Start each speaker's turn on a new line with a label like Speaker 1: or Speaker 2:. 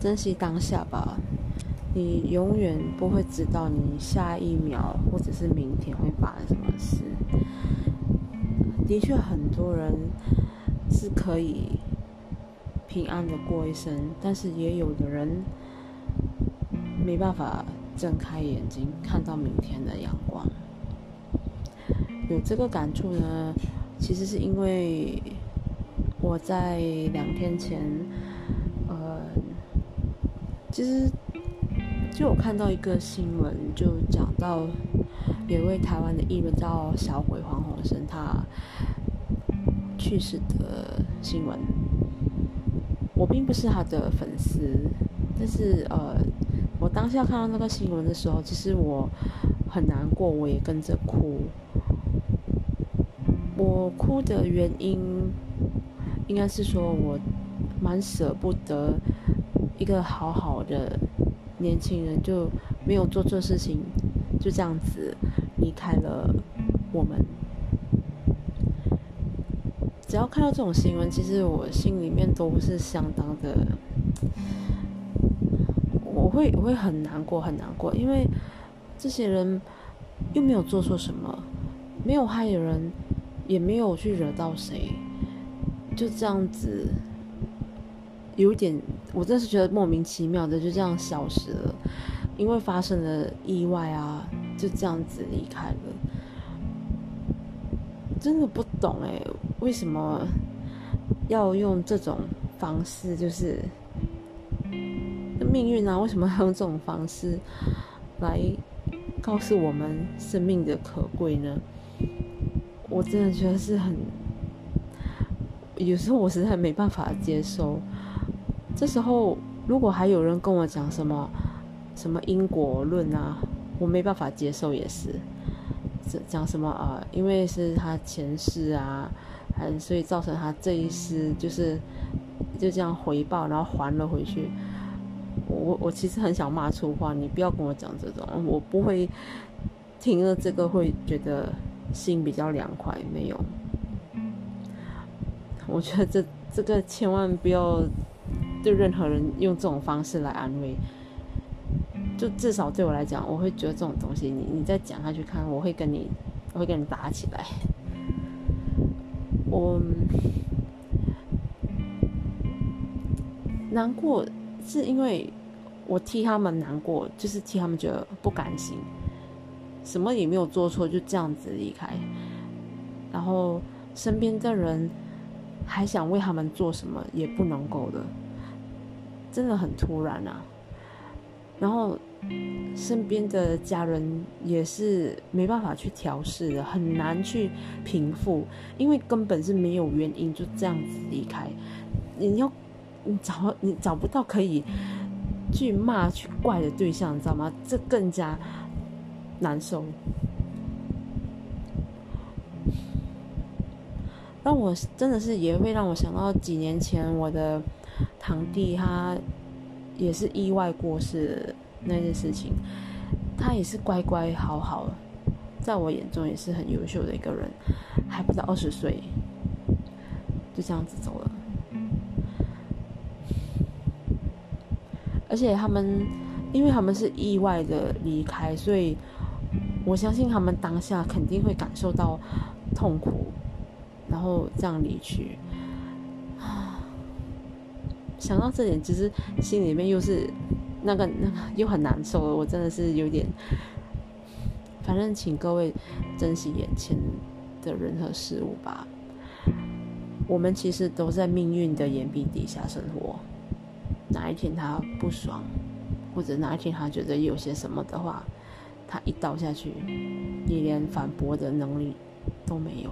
Speaker 1: 珍惜当下吧。你永远不会知道你下一秒或者是明天会发生什么事。的确，很多人是可以平安的过一生，但是也有的人没办法睁开眼睛看到明天的阳光。有这个感触呢，其实是因为我在两天前，其实就有看到一个新闻，就讲到。有一位台湾的艺人叫小鬼黄鸿升，他去世的新闻。我并不是他的粉丝，但是呃，我当下看到那个新闻的时候，其实我很难过，我也跟着哭。我哭的原因，应该是说我蛮舍不得一个好好的年轻人就没有做错事情，就这样子。离开了我们，只要看到这种新闻，其实我心里面都是相当的，我会我会很难过很难过，因为这些人又没有做错什么，没有害人，也没有去惹到谁，就这样子，有点我真是觉得莫名其妙的就这样消失了，因为发生了意外啊。就这样子离开了，真的不懂哎，为什么要用这种方式？就是命运啊，为什么要用这种方式来告诉我们生命的可贵呢？我真的觉得是很，有时候我实在没办法接受。这时候，如果还有人跟我讲什么什么因果论啊？我没办法接受，也是，这讲什么啊？因为是他前世啊，嗯所以造成他这一世就是就这样回报，然后还了回去。我我其实很想骂粗话，你不要跟我讲这种，我不会听了这个会觉得心比较凉快。没有，我觉得这这个千万不要对任何人用这种方式来安慰。就至少对我来讲，我会觉得这种东西，你你再讲下去看，我会跟你，我会跟你打起来。我难过是因为我替他们难过，就是替他们觉得不甘心，什么也没有做错，就这样子离开，然后身边的人还想为他们做什么也不能够的，真的很突然啊，然后。身边的家人也是没办法去调试的，很难去平复，因为根本是没有原因就这样子离开。你要你找你找不到可以去骂去怪的对象，你知道吗？这更加难受。让我真的是也会让我想到几年前我的堂弟，他也是意外过世。那件事情，他也是乖乖好好，在我眼中也是很优秀的一个人，还不到二十岁，就这样子走了。而且他们，因为他们是意外的离开，所以我相信他们当下肯定会感受到痛苦，然后这样离去。想到这点，其实心里面又是。那个那个 又很难受，我真的是有点。反正请各位珍惜眼前的人和事物吧。我们其实都在命运的眼皮底下生活。哪一天他不爽，或者哪一天他觉得有些什么的话，他一倒下去，你连反驳的能力都没有。